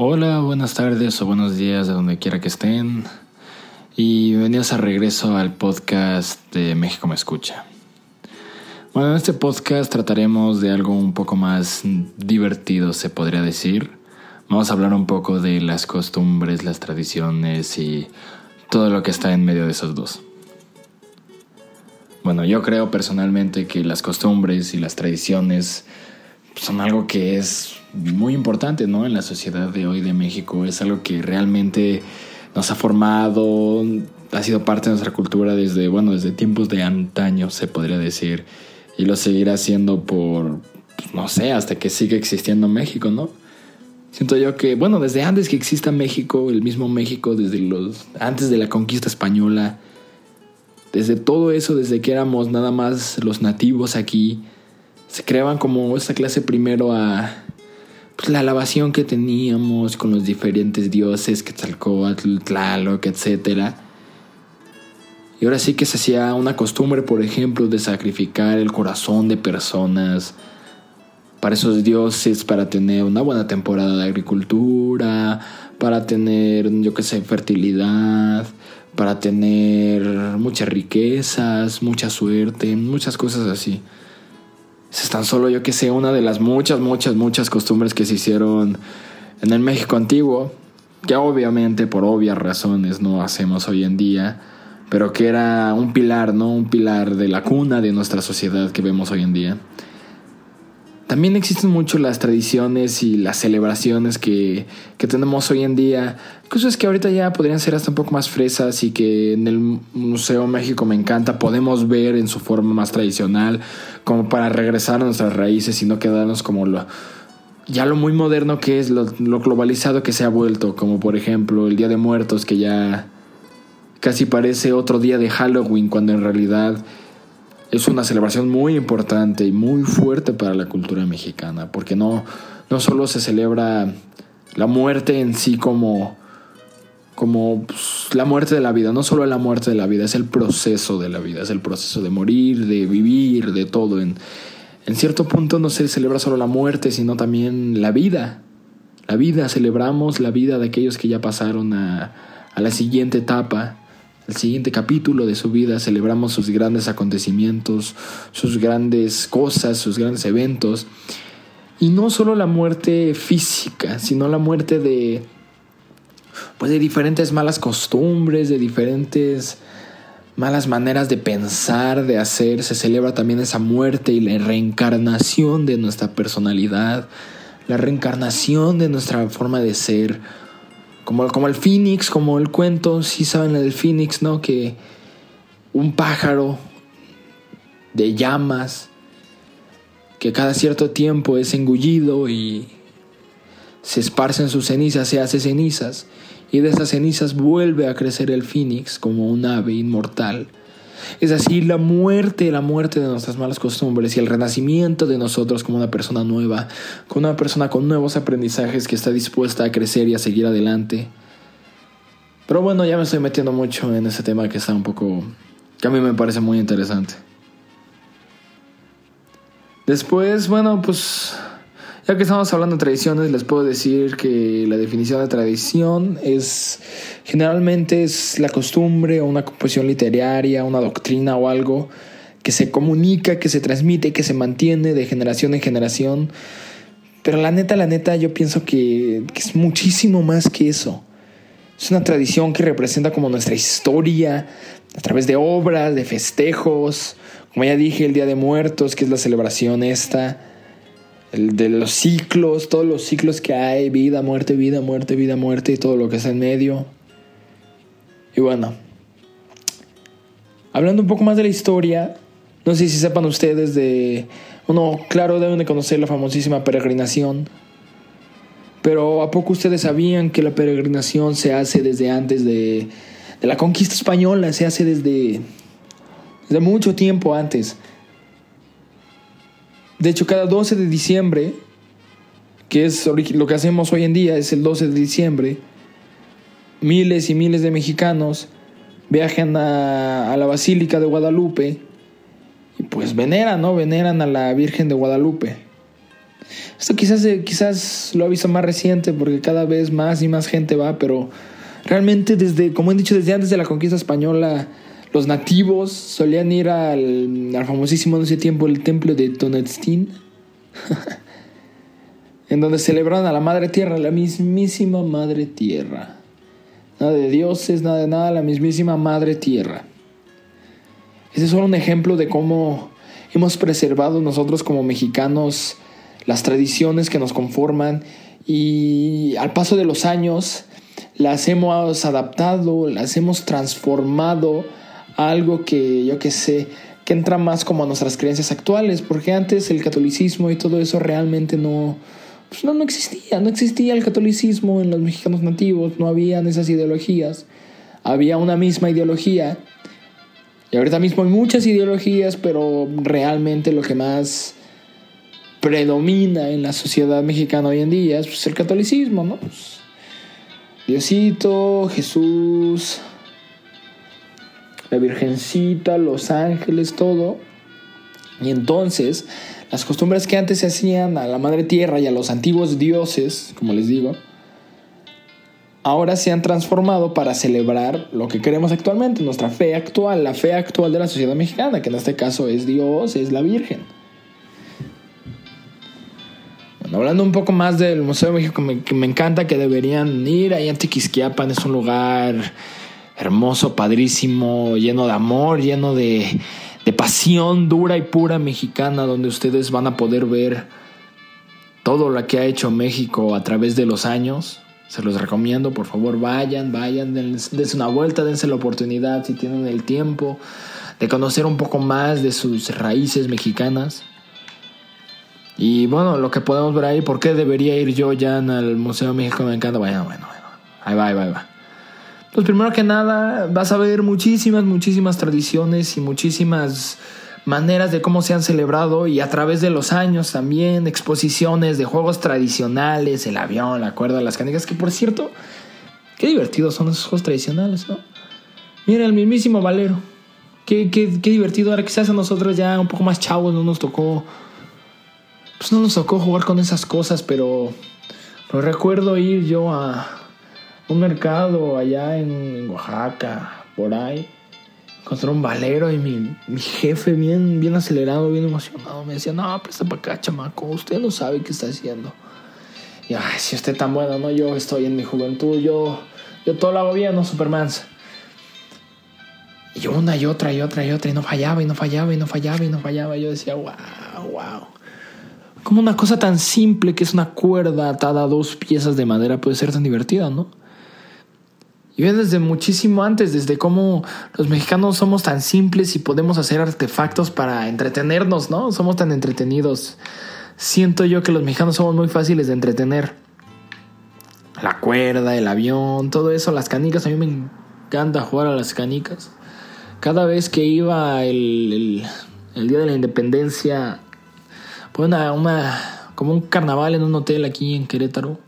Hola, buenas tardes o buenos días de donde quiera que estén. Y bienvenidos a regreso al podcast de México Me Escucha. Bueno, en este podcast trataremos de algo un poco más divertido, se podría decir. Vamos a hablar un poco de las costumbres, las tradiciones y todo lo que está en medio de esos dos. Bueno, yo creo personalmente que las costumbres y las tradiciones son algo que es muy importante, ¿no? En la sociedad de hoy de México. Es algo que realmente nos ha formado, ha sido parte de nuestra cultura desde, bueno, desde tiempos de antaño, se podría decir. Y lo seguirá haciendo por, pues, no sé, hasta que siga existiendo México, ¿no? Siento yo que, bueno, desde antes que exista México, el mismo México, desde los, antes de la conquista española, desde todo eso, desde que éramos nada más los nativos aquí, se creaban como esta clase primero a pues, la alabación que teníamos con los diferentes dioses, Quetzalcóatl, Tlaloc, etc. Y ahora sí que se hacía una costumbre, por ejemplo, de sacrificar el corazón de personas para esos dioses, para tener una buena temporada de agricultura, para tener, yo qué sé, fertilidad, para tener muchas riquezas, mucha suerte, muchas cosas así. Es tan solo, yo que sé, una de las muchas, muchas, muchas costumbres que se hicieron en el México antiguo, que obviamente por obvias razones no hacemos hoy en día, pero que era un pilar, ¿no? Un pilar de la cuna de nuestra sociedad que vemos hoy en día. También existen mucho las tradiciones y las celebraciones que, que tenemos hoy en día. Cosas que ahorita ya podrían ser hasta un poco más fresas y que en el Museo México me encanta. Podemos ver en su forma más tradicional, como para regresar a nuestras raíces y no quedarnos como lo, ya lo muy moderno que es, lo, lo globalizado que se ha vuelto. Como por ejemplo el Día de Muertos, que ya casi parece otro día de Halloween, cuando en realidad es una celebración muy importante y muy fuerte para la cultura mexicana, porque no, no solo se celebra la muerte en sí como, como pues, la muerte de la vida, no solo la muerte de la vida, es el proceso de la vida, es el proceso de morir, de vivir, de todo. En, en cierto punto no se celebra solo la muerte, sino también la vida. La vida, celebramos la vida de aquellos que ya pasaron a, a la siguiente etapa el siguiente capítulo de su vida celebramos sus grandes acontecimientos, sus grandes cosas, sus grandes eventos. Y no solo la muerte física, sino la muerte de pues de diferentes malas costumbres, de diferentes malas maneras de pensar, de hacer. Se celebra también esa muerte y la reencarnación de nuestra personalidad, la reencarnación de nuestra forma de ser como, como el Phoenix, como el cuento, si saben el Phoenix, ¿no? Que un pájaro de llamas que cada cierto tiempo es engullido y se esparcen sus cenizas, se hace cenizas, y de esas cenizas vuelve a crecer el Phoenix como un ave inmortal es así la muerte, la muerte de nuestras malas costumbres y el renacimiento de nosotros como una persona nueva, como una persona con nuevos aprendizajes que está dispuesta a crecer y a seguir adelante. Pero bueno, ya me estoy metiendo mucho en ese tema que está un poco... que a mí me parece muy interesante. Después, bueno, pues ya que estamos hablando de tradiciones, les puedo decir que la definición de tradición es generalmente es la costumbre o una composición literaria, una doctrina o algo que se comunica, que se transmite, que se mantiene de generación en generación. Pero la neta, la neta, yo pienso que, que es muchísimo más que eso. Es una tradición que representa como nuestra historia a través de obras, de festejos, como ya dije, el Día de Muertos, que es la celebración esta el de los ciclos, todos los ciclos que hay, vida, muerte, vida, muerte, vida, muerte y todo lo que está en medio. Y bueno, hablando un poco más de la historia, no sé si sepan ustedes de... Uno, claro, deben de conocer la famosísima peregrinación. Pero ¿a poco ustedes sabían que la peregrinación se hace desde antes de, de la conquista española? Se hace desde, desde mucho tiempo antes. De hecho, cada 12 de diciembre, que es lo que hacemos hoy en día, es el 12 de diciembre, miles y miles de mexicanos viajan a, la Basílica de Guadalupe y pues veneran, ¿no? Veneran a la Virgen de Guadalupe. Esto quizás, eh, quizás lo ha visto más reciente porque cada vez más y más gente va, pero realmente desde, como he dicho, desde antes de la conquista española, los nativos solían ir al, al famosísimo en ese tiempo el templo de Tonantzin, en donde celebraban a la Madre Tierra, la mismísima Madre Tierra. Nada de dioses, nada de nada, la mismísima Madre Tierra. Ese es solo un ejemplo de cómo hemos preservado nosotros como mexicanos las tradiciones que nos conforman y al paso de los años las hemos adaptado, las hemos transformado algo que yo que sé, que entra más como a nuestras creencias actuales, porque antes el catolicismo y todo eso realmente no, pues no, no existía, no existía el catolicismo en los mexicanos nativos, no habían esas ideologías, había una misma ideología, y ahorita mismo hay muchas ideologías, pero realmente lo que más predomina en la sociedad mexicana hoy en día es pues, el catolicismo, ¿no? Pues, Diosito, Jesús, la Virgencita, los ángeles, todo. Y entonces, las costumbres que antes se hacían a la Madre Tierra y a los antiguos dioses, como les digo, ahora se han transformado para celebrar lo que queremos actualmente, nuestra fe actual, la fe actual de la sociedad mexicana, que en este caso es Dios, es la Virgen. Hablando un poco más del Museo de México, que me encanta que deberían ir, ahí en Tiquisquiapan es un lugar hermoso, padrísimo, lleno de amor, lleno de, de pasión dura y pura mexicana, donde ustedes van a poder ver todo lo que ha hecho México a través de los años. Se los recomiendo, por favor, vayan, vayan, dense una vuelta, dense la oportunidad si tienen el tiempo de conocer un poco más de sus raíces mexicanas. Y bueno, lo que podemos ver ahí, ¿por qué debería ir yo ya al Museo México? Me encanta. Bueno, bueno, bueno. Ahí va, ahí va, ahí va. Pues primero que nada vas a ver muchísimas, muchísimas tradiciones y muchísimas maneras de cómo se han celebrado y a través de los años también exposiciones de juegos tradicionales, el avión, la cuerda, las canicas, que por cierto, qué divertidos son esos juegos tradicionales, ¿no? Mira, el mismísimo Valero. Qué, qué, qué divertido. Ahora quizás a nosotros ya un poco más chavos no nos tocó... Pues no nos tocó jugar con esas cosas, pero... Pero recuerdo ir yo a, un mercado allá en, Oaxaca, por ahí. Encontré un valero y mi, mi, jefe, bien, bien acelerado, bien emocionado, me decía: No, presta para acá, chamaco. Usted no sabe qué está haciendo. Y ay, si usted tan bueno, no, yo estoy en mi juventud, yo, yo todo lo hago bien, no Superman. Y una y otra y otra y otra, y no fallaba, y no fallaba, y no fallaba, y no fallaba. Y yo decía, wow, wow. Como una cosa tan simple que es una cuerda atada a dos piezas de madera puede ser tan divertida, ¿no? Y viene desde muchísimo antes, desde cómo los mexicanos somos tan simples y podemos hacer artefactos para entretenernos, ¿no? Somos tan entretenidos. Siento yo que los mexicanos somos muy fáciles de entretener. La cuerda, el avión, todo eso, las canicas, a mí me encanta jugar a las canicas. Cada vez que iba el, el, día de la independencia, pues una, una, como un carnaval en un hotel aquí en Querétaro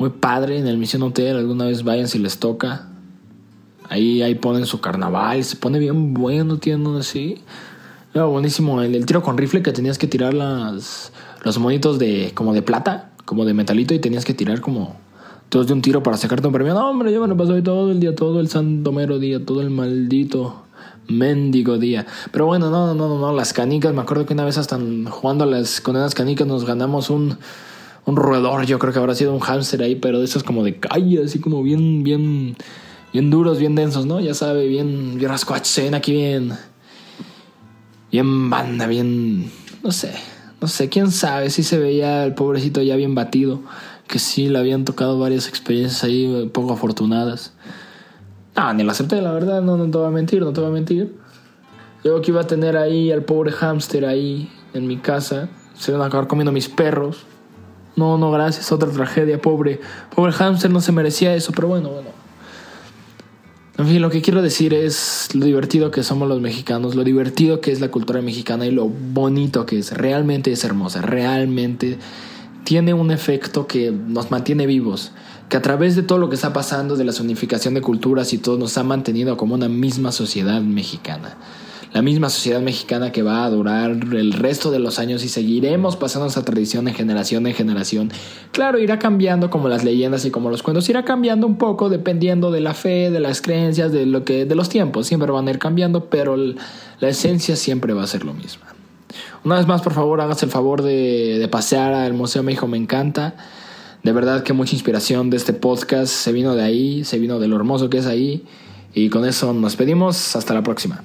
muy padre en el Misión Hotel. Alguna vez vayan si les toca. Ahí, ahí ponen su carnaval. Se pone bien bueno, tienen así. Era buenísimo. El, tiro con rifle que tenías que tirar las, los monitos de, como de plata, como de metalito, y tenías que tirar como todos de un tiro para sacarte un premio. No, hombre, yo me lo pasé todo el día, todo el santomero día, todo el maldito mendigo día. Pero bueno, no, no, no, no, las canicas. Me acuerdo que una vez hasta jugando las con esas canicas nos ganamos un un roedor, yo creo que habrá sido un hámster ahí, pero de esos como de calle, así como bien, bien, bien duros, bien densos, ¿no? Ya sabe, bien, bien aquí bien, bien banda, bien, no sé, no sé, quién sabe si se veía el pobrecito ya bien batido, que sí le habían tocado varias experiencias ahí eh, poco afortunadas. Ah, ni lo acepté, la verdad, no, no te voy a mentir, no te voy a mentir. Yo que iba a tener ahí al pobre hámster ahí en mi casa, se iban a acabar comiendo mis perros. No, no, gracias, otra tragedia, pobre. Pobre hamster no se merecía eso, pero bueno, bueno. En fin, lo que quiero decir es lo divertido que somos los mexicanos, lo divertido que es la cultura mexicana y lo bonito que es. Realmente es hermosa, realmente tiene un efecto que nos mantiene vivos, que a través de todo lo que está pasando, de la unificación de culturas y todo, nos ha mantenido como una misma sociedad mexicana. La misma sociedad mexicana que va a durar el resto de los años y seguiremos pasando esa tradición de generación en generación. Claro, irá cambiando como las leyendas y como los cuentos, irá cambiando un poco dependiendo de la fe, de las creencias, de lo que de los tiempos, siempre van a ir cambiando, pero la esencia siempre va a ser lo mismo. Una vez más, por favor, hagas el favor de, de pasear al Museo México, me encanta. De verdad que mucha inspiración de este podcast se vino de ahí, se vino de lo hermoso que es ahí. Y con eso nos pedimos. Hasta la próxima.